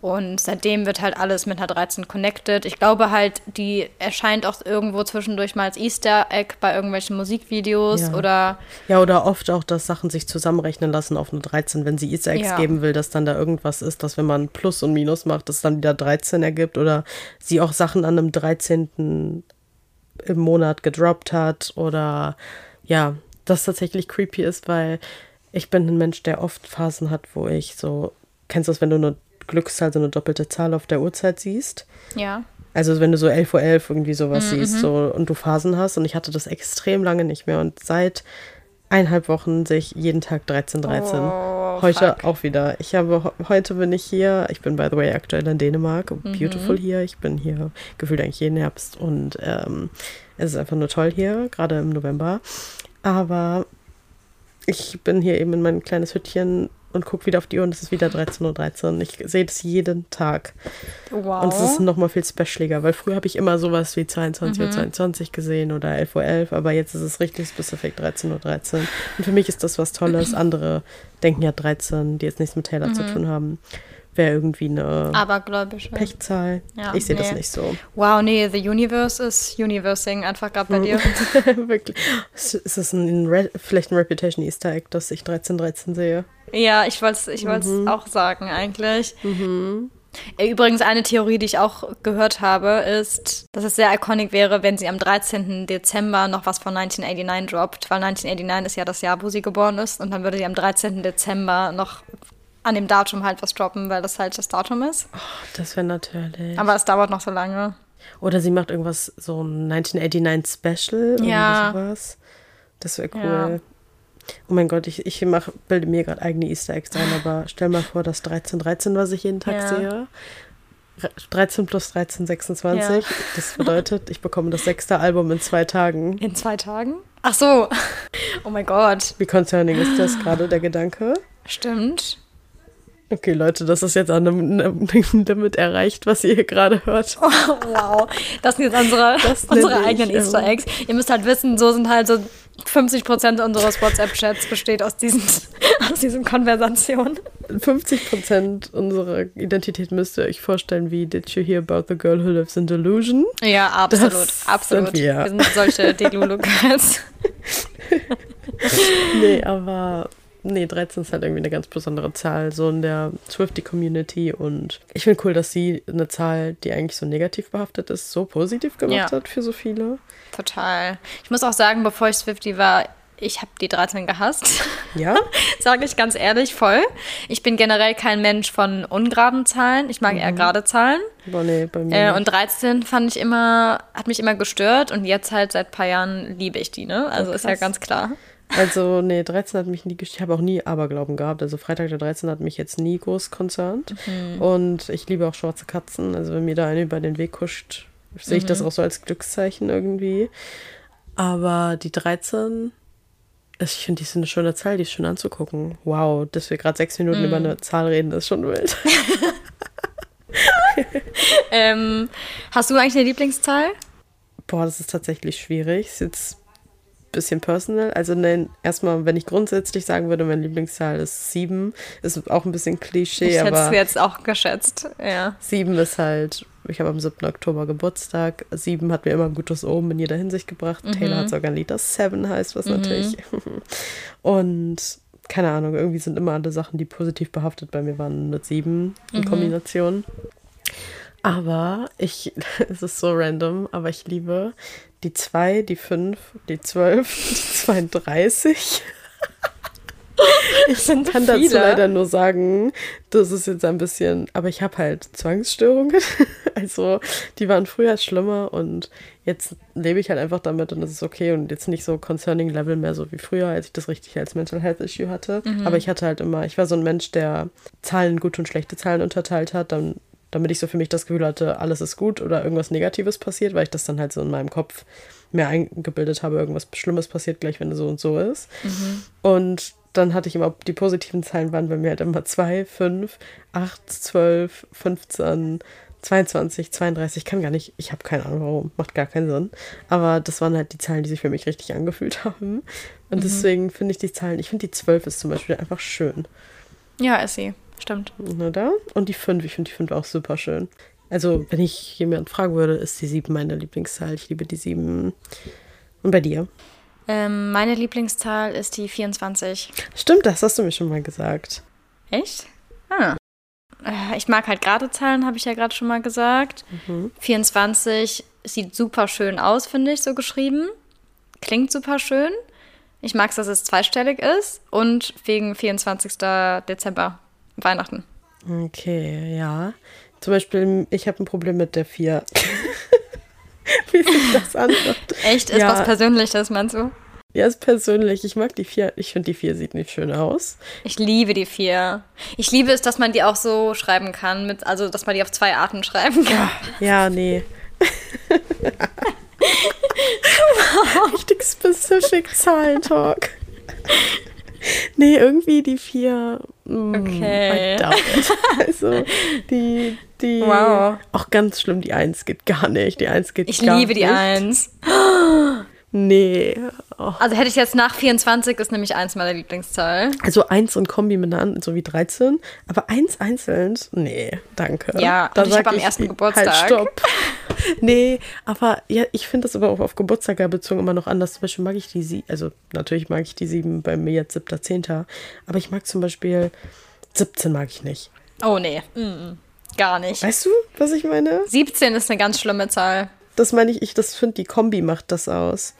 Und seitdem wird halt alles mit einer 13 connected. Ich glaube halt, die erscheint auch irgendwo zwischendurch mal als Easter Egg bei irgendwelchen Musikvideos ja. oder. Ja, oder oft auch, dass Sachen sich zusammenrechnen lassen auf eine 13, wenn sie Easter Eggs ja. geben will, dass dann da irgendwas ist, dass wenn man Plus und Minus macht, das dann wieder 13 ergibt oder sie auch Sachen an einem 13. im Monat gedroppt hat oder ja, das tatsächlich creepy ist, weil ich bin ein Mensch, der oft Phasen hat, wo ich so, kennst du das, wenn du eine Glückszahl, so eine doppelte Zahl auf der Uhrzeit siehst. Ja. Also wenn du so 11.11 Uhr 11 irgendwie sowas mhm. siehst so, und du Phasen hast und ich hatte das extrem lange nicht mehr und seit eineinhalb Wochen sehe ich jeden Tag 13, 13. Oh, heute fuck. auch wieder. Ich habe, heute bin ich hier, ich bin by the way aktuell in Dänemark, mhm. beautiful hier, ich bin hier gefühlt eigentlich jeden Herbst und ähm, es ist einfach nur toll hier, gerade im November. Aber ich bin hier eben in mein kleines Hüttchen und gucke wieder auf die Uhr und es ist wieder 13.13 Uhr. Ich sehe das jeden Tag. Wow. Und es ist nochmal viel specialiger, weil früher habe ich immer sowas wie 22.22 mhm. Uhr 22 gesehen oder 11.11 Uhr, 11, aber jetzt ist es richtig spezifisch 13.13 Uhr. 13. Und für mich ist das was Tolles. Andere denken ja 13, die jetzt nichts mit Taylor mhm. zu tun haben wäre irgendwie eine Abergläubische. Pechzahl. Ja, ich sehe nee. das nicht so. Wow, nee, The Universe ist Universing einfach gerade bei dir. Wirklich. Ist das ein Re vielleicht ein Reputation Easter Egg, dass ich 1313 sehe? Ja, ich wollte es ich mhm. auch sagen eigentlich. Mhm. Äh, übrigens, eine Theorie, die ich auch gehört habe, ist, dass es sehr iconic wäre, wenn sie am 13. Dezember noch was von 1989 droppt, weil 1989 ist ja das Jahr, wo sie geboren ist und dann würde sie am 13. Dezember noch an dem Datum halt was droppen, weil das halt das Datum ist. Oh, das wäre natürlich. Aber es dauert noch so lange. Oder sie macht irgendwas, so ein 1989 Special ja. oder sowas. Das wäre cool. Ja. Oh mein Gott, ich, ich mach, bilde mir gerade eigene Easter Eggs ein, aber stell mal vor, das 1313, was ich jeden Tag ja. sehe. 13 plus 13, 26. Ja. Das bedeutet, ich bekomme das sechste Album in zwei Tagen. In zwei Tagen? Ach so. Oh mein Gott. Wie concerning ist das gerade, der Gedanke? Stimmt. Okay, Leute, das ist jetzt an einem, Limit erreicht, was ihr hier gerade hört. Oh, wow. Das sind jetzt unsere, unsere eigenen Easter Eggs. Ihr müsst halt wissen, so sind halt so 50 Prozent unseres WhatsApp-Chats besteht aus diesen, aus diesen Konversationen. 50 Prozent unserer Identität müsst ihr euch vorstellen, wie Did you hear about the girl who lives in delusion? Ja, absolut, das absolut. Sind wir. wir sind solche Delulu-Girls. nee, aber Nee, 13 ist halt irgendwie eine ganz besondere Zahl, so in der Swifty-Community. Und ich finde cool, dass sie eine Zahl, die eigentlich so negativ behaftet ist, so positiv gemacht ja. hat für so viele. Total. Ich muss auch sagen, bevor ich Swifty war, ich habe die 13 gehasst. Ja? Sage ich ganz ehrlich, voll. Ich bin generell kein Mensch von ungeraden Zahlen. Ich mag mhm. eher gerade Zahlen. Boah, nee, bei mir äh, und 13 fand ich immer, hat mich immer gestört und jetzt halt seit ein paar Jahren liebe ich die, ne? Also oh, ist ja ganz klar. Also, nee, 13 hat mich nie, ich habe auch nie Aberglauben gehabt. Also Freitag der 13 hat mich jetzt nie groß konzernt. Mhm. Und ich liebe auch schwarze Katzen. Also wenn mir da eine über den Weg kuscht, sehe ich mhm. das auch so als Glückszeichen irgendwie. Aber die 13, ich finde, die ist eine schöne Zahl, die ist schön anzugucken. Wow, dass wir gerade sechs Minuten mhm. über eine Zahl reden, ist schon wild. ähm, hast du eigentlich eine Lieblingszahl? Boah, das ist tatsächlich schwierig. Ist jetzt bisschen personal. Also nein, erstmal, wenn ich grundsätzlich sagen würde, meine Lieblingszahl ist sieben, ist auch ein bisschen Klischee, ich hätte jetzt auch geschätzt, ja. Sieben ist halt, ich habe am 7. Oktober Geburtstag. Sieben hat mir immer ein gutes Oben in jeder Hinsicht gebracht. Mhm. Taylor hat sogar ein Lied, das Seven heißt, was mhm. natürlich. Und keine Ahnung, irgendwie sind immer alle Sachen, die positiv behaftet bei mir waren, mit sieben in mhm. Kombination. Aber ich, es ist so random, aber ich liebe die 2, die 5, die 12, die 32. Ich kann viele. dazu leider nur sagen, das ist jetzt ein bisschen, aber ich habe halt Zwangsstörungen. Also die waren früher schlimmer und jetzt lebe ich halt einfach damit und es ist okay und jetzt nicht so concerning Level mehr so wie früher, als ich das richtig als Mental Health Issue hatte. Mhm. Aber ich hatte halt immer, ich war so ein Mensch, der Zahlen, gute und schlechte Zahlen unterteilt hat. Dann damit ich so für mich das Gefühl hatte, alles ist gut oder irgendwas Negatives passiert, weil ich das dann halt so in meinem Kopf mehr eingebildet habe, irgendwas Schlimmes passiert gleich, wenn es so und so ist. Mhm. Und dann hatte ich immer, die positiven Zahlen waren bei mir halt immer 2, 5, 8, 12, 15, 22, 32, kann gar nicht, ich habe keine Ahnung warum, macht gar keinen Sinn. Aber das waren halt die Zahlen, die sich für mich richtig angefühlt haben. Und mhm. deswegen finde ich die Zahlen, ich finde die 12 ist zum Beispiel einfach schön. Ja, ist sie. Stimmt. Oder? Und die 5, ich finde die 5 auch super schön. Also, wenn ich jemanden fragen würde, ist die 7 meine Lieblingszahl. Ich liebe die 7. Und bei dir? Ähm, meine Lieblingszahl ist die 24. Stimmt, das hast du mir schon mal gesagt. Echt? Ah. Äh, ich mag halt gerade Zahlen, habe ich ja gerade schon mal gesagt. Mhm. 24 sieht super schön aus, finde ich, so geschrieben. Klingt super schön. Ich mag es, dass es zweistellig ist und wegen 24. Dezember. Weihnachten. Okay, ja. Zum Beispiel, ich habe ein Problem mit der 4. Wie sich das anhört. Echt? Ist ja. was Persönliches, meinst du? Ja, ist persönlich. Ich mag die 4. Ich finde, die 4 sieht nicht schön aus. Ich liebe die 4. Ich liebe es, dass man die auch so schreiben kann. Mit, also, dass man die auf zwei Arten schreiben kann. Ja, ja nee. Richtig specific Zahlentalk. Nee, irgendwie die vier. Mm, okay. also die, die. Wow. Auch ganz schlimm, die Eins geht gar nicht. Die Eins geht ich gar nicht. Ich liebe die Eins. Nee. Oh. Also hätte ich jetzt nach 24 ist nämlich eins meiner Lieblingszahlen. Also eins und Kombi miteinander, so wie 13. Aber eins einzeln, nee, danke. Ja, da und ich habe am ersten halt, Geburtstag. Halt, stopp. nee, aber ja, ich finde das aber auch auf Geburtstag bezogen immer noch anders. Zum Beispiel mag ich die sieben, also natürlich mag ich die sieben bei mir jetzt siebter, zehnter. Aber ich mag zum Beispiel 17 mag ich nicht. Oh nee, mm -mm. gar nicht. Weißt du, was ich meine? 17 ist eine ganz schlimme Zahl. Das meine ich, ich das finde, die Kombi macht das aus.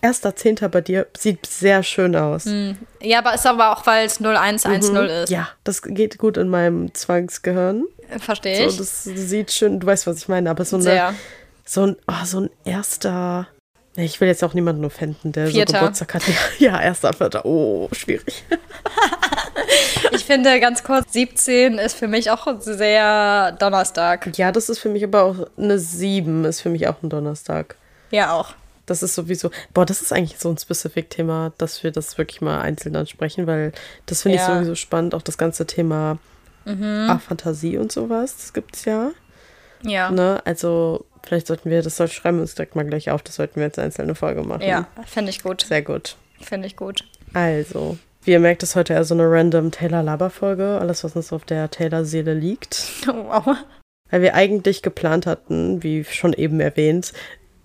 Erster Zehnter bei dir sieht sehr schön aus. Mm. Ja, aber ist aber auch, weil es 0110 mhm. ist. Ja, das geht gut in meinem Zwangsgehirn. Verstehe ich. So, das sieht schön, du weißt, was ich meine, aber so, eine, so, ein, oh, so ein erster ich will jetzt auch niemanden offenden, der Vierter. so Geburtstag hat. Ja, erster, vierter. Oh, schwierig. ich finde ganz kurz, 17 ist für mich auch sehr Donnerstag. Ja, das ist für mich aber auch eine 7 ist für mich auch ein Donnerstag. Ja, auch. Das ist sowieso, boah, das ist eigentlich so ein Specific-Thema, dass wir das wirklich mal einzeln ansprechen, weil das finde ja. ich sowieso spannend, auch das ganze Thema mhm. ah, Fantasie und sowas, das gibt es ja. Ja. Ne? Also Vielleicht sollten wir, das soll, schreiben wir uns direkt mal gleich auf, das sollten wir jetzt einzelne Folge machen. Ja, finde ich gut. Sehr gut. Finde ich gut. Also, wie ihr merkt, ist heute eher so eine random Taylor-Laber-Folge. Alles, was uns auf der Taylor-Seele liegt. Wow. Weil wir eigentlich geplant hatten, wie schon eben erwähnt,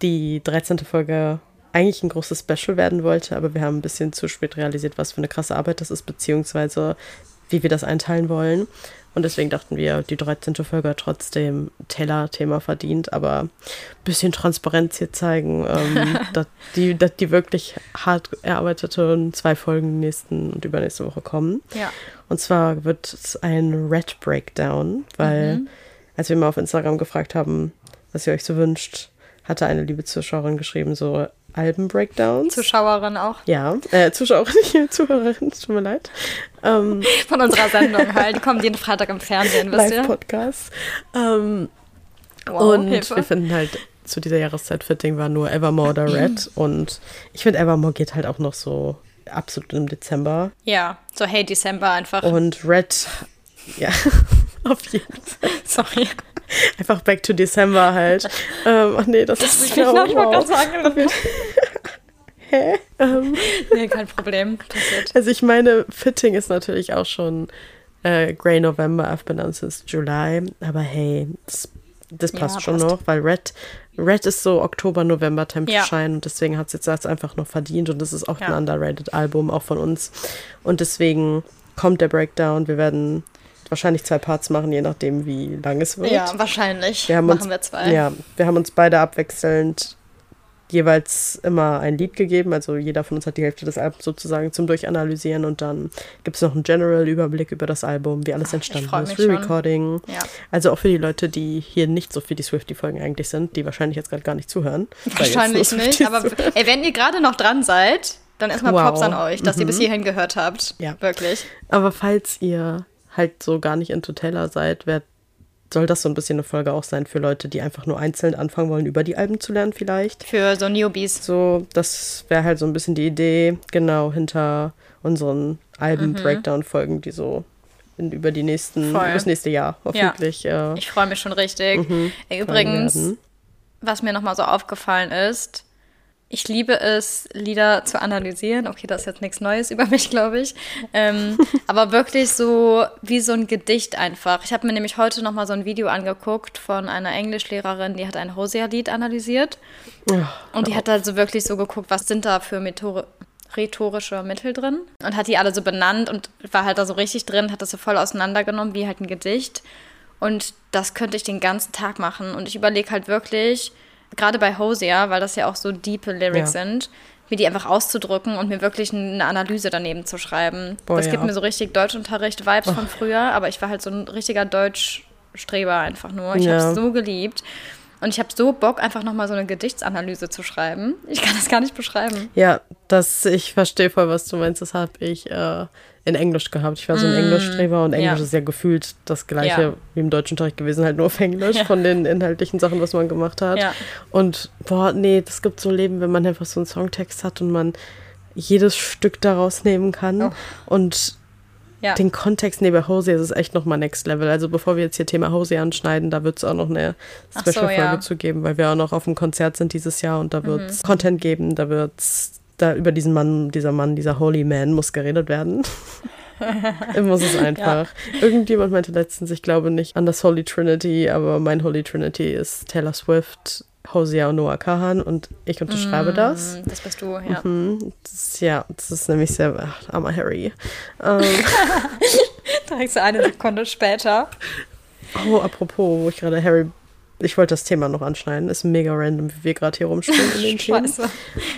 die 13. Folge eigentlich ein großes Special werden wollte, aber wir haben ein bisschen zu spät realisiert, was für eine krasse Arbeit das ist, beziehungsweise wie wir das einteilen wollen. Und deswegen dachten wir, die 13. Folge hat trotzdem Taylor-Thema verdient, aber ein bisschen Transparenz hier zeigen, ähm, dass, die, dass die wirklich hart erarbeiteten zwei Folgen nächsten und übernächste Woche kommen. Ja. Und zwar wird es ein Red Breakdown, weil mhm. als wir mal auf Instagram gefragt haben, was ihr euch so wünscht, hatte eine liebe Zuschauerin geschrieben, so Alben-Breakdowns. Zuschauerin auch. Ja, äh, Zuschauerin, nicht Zuhörerin, tut mir leid. Ähm, Von unserer Sendung halt. Die kommen jeden Freitag im Fernsehen, wisst ihr? Live-Podcast. Ähm, wow, und Hilfe. wir finden halt, zu dieser Jahreszeit Fitting war nur Evermore oder Red. und ich finde, Evermore geht halt auch noch so absolut im Dezember. Ja, so hey Dezember einfach. Und Red, ja, auf jeden Fall. Sorry. Einfach back to December halt. ähm, ach nee, das, das ist nicht genau. Ich wollte gerade sagen. Hä? Ähm, nee, kein Problem. Passiert. Also ich meine, Fitting ist natürlich auch schon äh, Grey November, I've been on since July. Aber hey, das, das passt ja, schon passt. noch, weil Red, Red ist so Oktober, November Time ja. und deswegen hat es jetzt einfach noch verdient und das ist auch ja. ein underrated Album, auch von uns. Und deswegen kommt der Breakdown. Wir werden wahrscheinlich zwei Parts machen, je nachdem, wie lang es wird. Ja, wahrscheinlich. Wir machen uns, wir zwei. Ja, wir haben uns beide abwechselnd jeweils immer ein Lied gegeben. Also jeder von uns hat die Hälfte des Albums sozusagen zum Durchanalysieren und dann gibt es noch einen General-Überblick über das Album, wie alles entstanden ist, Re-Recording. Ja. Also auch für die Leute, die hier nicht so für die Swifty-Folgen eigentlich sind, die wahrscheinlich jetzt gerade gar nicht zuhören. Wahrscheinlich nicht, aber ey, wenn ihr gerade noch dran seid, dann erstmal wow. Props an euch, dass mhm. ihr bis hierhin gehört habt. Ja. Wirklich. Aber falls ihr halt so gar nicht into Taylor seid, wer, soll das so ein bisschen eine Folge auch sein für Leute, die einfach nur einzeln anfangen wollen, über die Alben zu lernen vielleicht. Für so Newbies. So, das wäre halt so ein bisschen die Idee, genau, hinter unseren Alben-Breakdown-Folgen, die so in, über die nächsten, Voll. über das nächste Jahr hoffentlich. Ja. Äh, ich freue mich schon richtig. Mhm, Übrigens, was mir nochmal so aufgefallen ist, ich liebe es, Lieder zu analysieren. Okay, das ist jetzt nichts Neues über mich, glaube ich. Ähm, aber wirklich so wie so ein Gedicht einfach. Ich habe mir nämlich heute noch mal so ein Video angeguckt von einer Englischlehrerin, die hat ein Hosea-Lied analysiert. und die hat also wirklich so geguckt, was sind da für Methode rhetorische Mittel drin und hat die alle so benannt und war halt da so richtig drin, hat das so voll auseinandergenommen, wie halt ein Gedicht. Und das könnte ich den ganzen Tag machen. Und ich überlege halt wirklich, gerade bei Hosea, weil das ja auch so diepe Lyrics ja. sind, mir die einfach auszudrücken und mir wirklich eine Analyse daneben zu schreiben. Boah, das gibt mir so richtig Deutschunterricht-Vibes von früher, aber ich war halt so ein richtiger Deutschstreber einfach nur. Ich ja. habe es so geliebt. Und ich habe so Bock, einfach nochmal so eine Gedichtsanalyse zu schreiben. Ich kann das gar nicht beschreiben. Ja, das, ich verstehe voll, was du meinst. Das habe ich äh, in Englisch gehabt. Ich war so ein mm, Englischstreber und Englisch ja. ist ja gefühlt das gleiche ja. wie im deutschen Unterricht gewesen, halt nur auf Englisch ja. von den inhaltlichen Sachen, was man gemacht hat. Und boah, nee, das gibt so Leben, wenn man einfach so einen Songtext hat und man jedes Stück daraus nehmen kann oh. und den Kontext neben Hosea ist es echt nochmal Next Level. Also bevor wir jetzt hier Thema Hosea anschneiden, da wird es auch noch eine Special-Folge so, zu geben, weil wir auch noch auf dem Konzert sind dieses Jahr und da wird es mhm. Content geben, da wird es da über diesen Mann, dieser Mann, dieser Holy Man muss geredet werden. muss es einfach. Ja. Irgendjemand meinte letztens, ich glaube nicht an das Holy Trinity, aber mein Holy Trinity ist Taylor Swift, Hosea Noah Kahan und ich unterschreibe mm, das. Das bist du, ja. Mhm, das, ja, das ist nämlich sehr, ach, armer Harry. Ähm, Direkt so eine Sekunde später. Oh, apropos, wo ich gerade Harry ich wollte das Thema noch anschneiden. Ist mega random, wie wir gerade hier rumstehen in den Themen.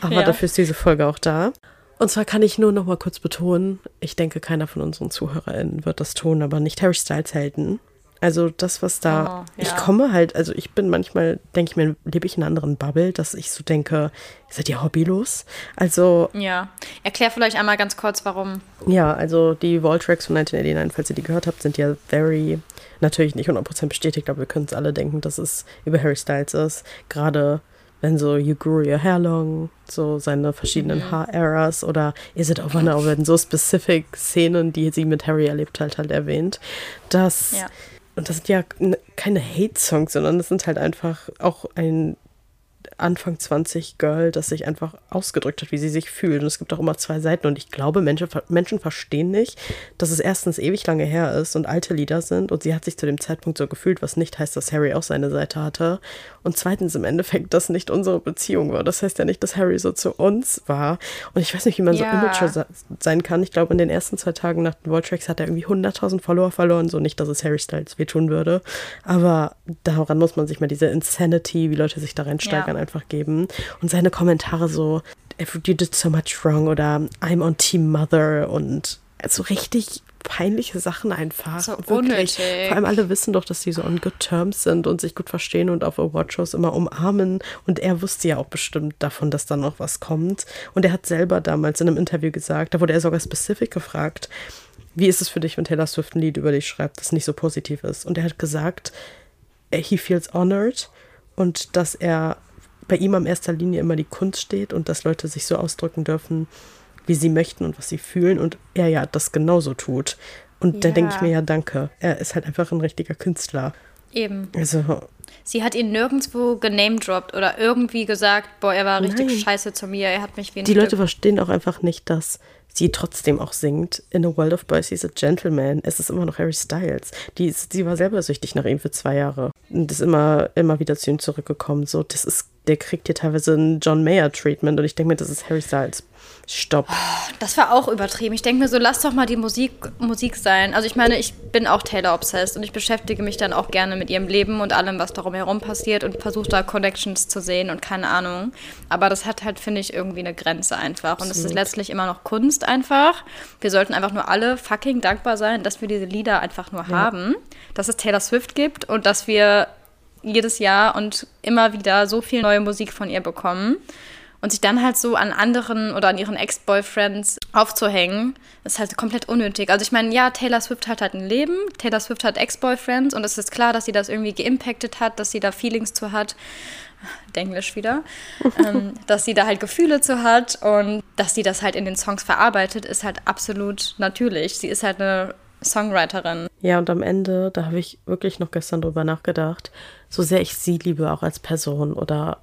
Aber ja. dafür ist diese Folge auch da. Und zwar kann ich nur noch mal kurz betonen, ich denke, keiner von unseren ZuhörerInnen wird das tun, aber nicht Harry Styles Helden. Also das, was da, oh, ja. ich komme halt, also ich bin manchmal, denke ich mir, lebe ich in einer anderen Bubble, dass ich so denke, seid ihr hobbylos? Also. Ja, erklär vielleicht einmal ganz kurz, warum. Ja, also die Wall-Tracks von 1989, falls ihr die gehört habt, sind ja very, natürlich nicht 100% bestätigt, aber wir können es alle denken, dass es über Harry Styles ist. Gerade wenn so You Grew Your Hair Long, so seine verschiedenen mhm. Haar-Eras oder Is It Over Now werden so specific Szenen, die sie mit Harry erlebt hat, halt erwähnt, dass ja und das sind ja keine Hate-Songs, sondern das sind halt einfach auch ein Anfang 20 Girl, das sich einfach ausgedrückt hat, wie sie sich fühlt. Und es gibt auch immer zwei Seiten. Und ich glaube, Menschen, Menschen verstehen nicht, dass es erstens ewig lange her ist und alte Lieder sind. Und sie hat sich zu dem Zeitpunkt so gefühlt, was nicht heißt, dass Harry auch seine Seite hatte. Und zweitens im Endeffekt, dass nicht unsere Beziehung war. Das heißt ja nicht, dass Harry so zu uns war. Und ich weiß nicht, wie man ja. so immature sein kann. Ich glaube, in den ersten zwei Tagen nach den World Tracks hat er irgendwie 100.000 Follower verloren. So nicht, dass es Harry Styles wehtun würde. Aber daran muss man sich mal diese Insanity, wie Leute sich da reinsteigern, ja. Einfach geben. Und seine Kommentare so, you did so much wrong oder I'm on Team Mother und so richtig peinliche Sachen einfach. So Wirklich. Vor allem alle wissen doch, dass die so on good terms sind und sich gut verstehen und auf Awardshows immer umarmen. Und er wusste ja auch bestimmt davon, dass da noch was kommt. Und er hat selber damals in einem Interview gesagt, da wurde er sogar spezifisch gefragt, wie ist es für dich, wenn Taylor Swift ein Lied über dich schreibt, das nicht so positiv ist? Und er hat gesagt, he feels honored und dass er bei ihm am erster Linie immer die Kunst steht und dass Leute sich so ausdrücken dürfen, wie sie möchten und was sie fühlen und er ja das genauso tut. Und ja. da denke ich mir ja, danke. Er ist halt einfach ein richtiger Künstler. Eben. Also. Sie hat ihn nirgendwo genamedroppt oder irgendwie gesagt, boah, er war richtig Nein. scheiße zu mir, er hat mich wie ein Die. Leute verstehen auch einfach nicht, dass sie trotzdem auch singt. In a World of Boys, he's a gentleman. Es ist immer noch Harry Styles. Die, sie war selber süchtig nach ihm für zwei Jahre und ist immer, immer wieder zu ihm zurückgekommen. So, das ist, der kriegt hier teilweise ein John Mayer Treatment und ich denke mir, das ist Harry Styles. Stopp. Das war auch übertrieben. Ich denke mir so, lass doch mal die Musik, Musik sein. Also ich meine, ich bin auch Taylor-obsessed und ich beschäftige mich dann auch gerne mit ihrem Leben und allem, was darum herum passiert und versuche da Connections zu sehen und keine Ahnung. Aber das hat halt, finde ich, irgendwie eine Grenze einfach. Absolut. Und es ist letztlich immer noch Kunst einfach. Wir sollten einfach nur alle fucking dankbar sein, dass wir diese Lieder einfach nur ja. haben, dass es Taylor Swift gibt und dass wir jedes Jahr und immer wieder so viel neue Musik von ihr bekommen. Und sich dann halt so an anderen oder an ihren Ex-Boyfriends aufzuhängen, ist halt komplett unnötig. Also ich meine, ja, Taylor Swift hat halt ein Leben, Taylor Swift hat Ex-Boyfriends und es ist klar, dass sie das irgendwie geimpactet hat, dass sie da Feelings zu hat. Denglisch wieder, ähm, dass sie da halt Gefühle zu hat und dass sie das halt in den Songs verarbeitet, ist halt absolut natürlich. Sie ist halt eine Songwriterin. Ja, und am Ende, da habe ich wirklich noch gestern drüber nachgedacht, so sehr ich sie liebe, auch als Person oder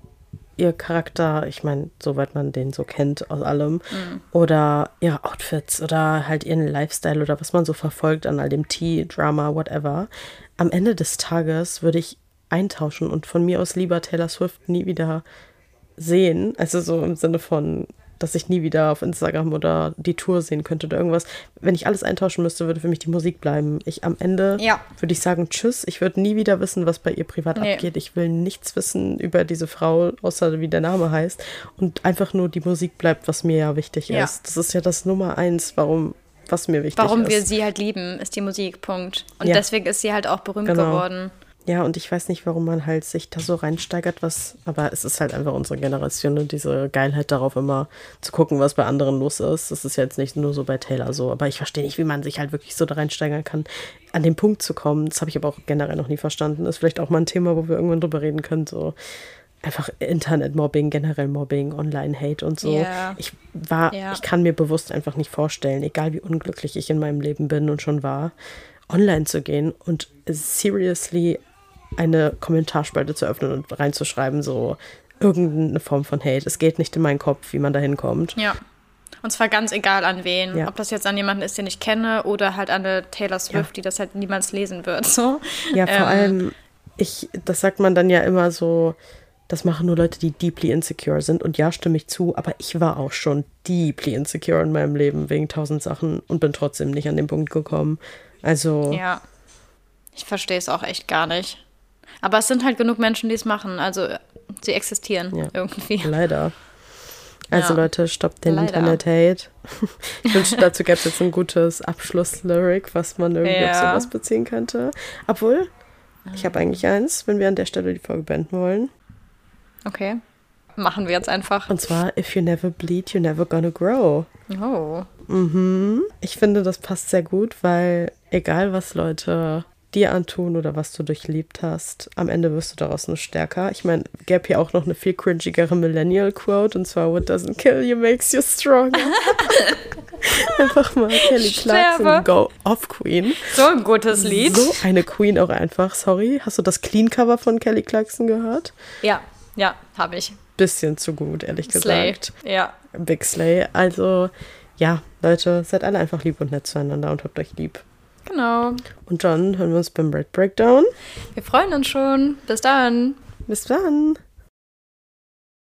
ihr Charakter, ich meine, soweit man den so kennt aus allem, mhm. oder ihre Outfits oder halt ihren Lifestyle oder was man so verfolgt an all dem Tea, Drama, whatever. Am Ende des Tages würde ich eintauschen und von mir aus lieber Taylor Swift nie wieder sehen. Also so im Sinne von dass ich nie wieder auf Instagram oder die Tour sehen könnte oder irgendwas. Wenn ich alles eintauschen müsste, würde für mich die Musik bleiben. Ich am Ende ja. würde ich sagen, tschüss. Ich würde nie wieder wissen, was bei ihr privat nee. abgeht. Ich will nichts wissen über diese Frau, außer wie der Name heißt. Und einfach nur die Musik bleibt, was mir ja wichtig ja. ist. Das ist ja das Nummer eins, warum was mir wichtig warum ist. Warum wir sie halt lieben, ist die Musik, Punkt. Und ja. deswegen ist sie halt auch berühmt genau. geworden. Ja, und ich weiß nicht, warum man halt sich da so reinsteigert, was, aber es ist halt einfach unsere Generation und diese Geilheit darauf immer zu gucken, was bei anderen los ist. Das ist jetzt nicht nur so bei Taylor so, aber ich verstehe nicht, wie man sich halt wirklich so da reinsteigern kann, an den Punkt zu kommen. Das habe ich aber auch generell noch nie verstanden. Das ist vielleicht auch mal ein Thema, wo wir irgendwann drüber reden können, so einfach Internetmobbing, generell Mobbing, Online-Hate und so. Yeah. Ich war, yeah. ich kann mir bewusst einfach nicht vorstellen, egal wie unglücklich ich in meinem Leben bin und schon war, online zu gehen und seriously eine Kommentarspalte zu öffnen und reinzuschreiben, so irgendeine Form von Hate. Es geht nicht in meinen Kopf, wie man da hinkommt. Ja. Und zwar ganz egal an wen. Ja. Ob das jetzt an jemanden ist, den ich kenne, oder halt an eine Taylor Swift, ja. die das halt niemals lesen wird. So. Ja, vor ähm. allem, ich, das sagt man dann ja immer so, das machen nur Leute, die deeply insecure sind. Und ja, stimme ich zu, aber ich war auch schon deeply insecure in meinem Leben wegen tausend Sachen und bin trotzdem nicht an den Punkt gekommen. Also. Ja. Ich verstehe es auch echt gar nicht. Aber es sind halt genug Menschen, die es machen. Also sie existieren ja. irgendwie. Leider. Also ja. Leute, stoppt den Internet-Hate. Ich wünsche, dazu gäbe es jetzt ein gutes Abschluss-Lyric, was man irgendwie ja. auf sowas beziehen könnte. Obwohl, ich habe eigentlich eins, wenn wir an der Stelle die Folge beenden wollen. Okay. Machen wir jetzt einfach. Und zwar, if you never bleed, you're never gonna grow. Oh. Mhm. Ich finde, das passt sehr gut, weil egal was Leute dir antun oder was du durchlebt hast, am Ende wirst du daraus nur stärker. Ich meine, gäbe hier auch noch eine viel cringigere Millennial-Quote und zwar, What doesn't kill you makes you stronger. einfach mal Kelly Clarkson, Go Off Queen. So ein gutes Lied. So eine Queen auch einfach, sorry. Hast du das Clean-Cover von Kelly Clarkson gehört? Ja, ja, habe ich. bisschen zu gut, ehrlich Slay. gesagt. Ja. Big Slay. Also, ja, Leute, seid alle einfach lieb und nett zueinander und habt euch lieb. Genau. Und John, hören wir uns beim Red Breakdown. Wir freuen uns schon. Bis dann. Bis dann.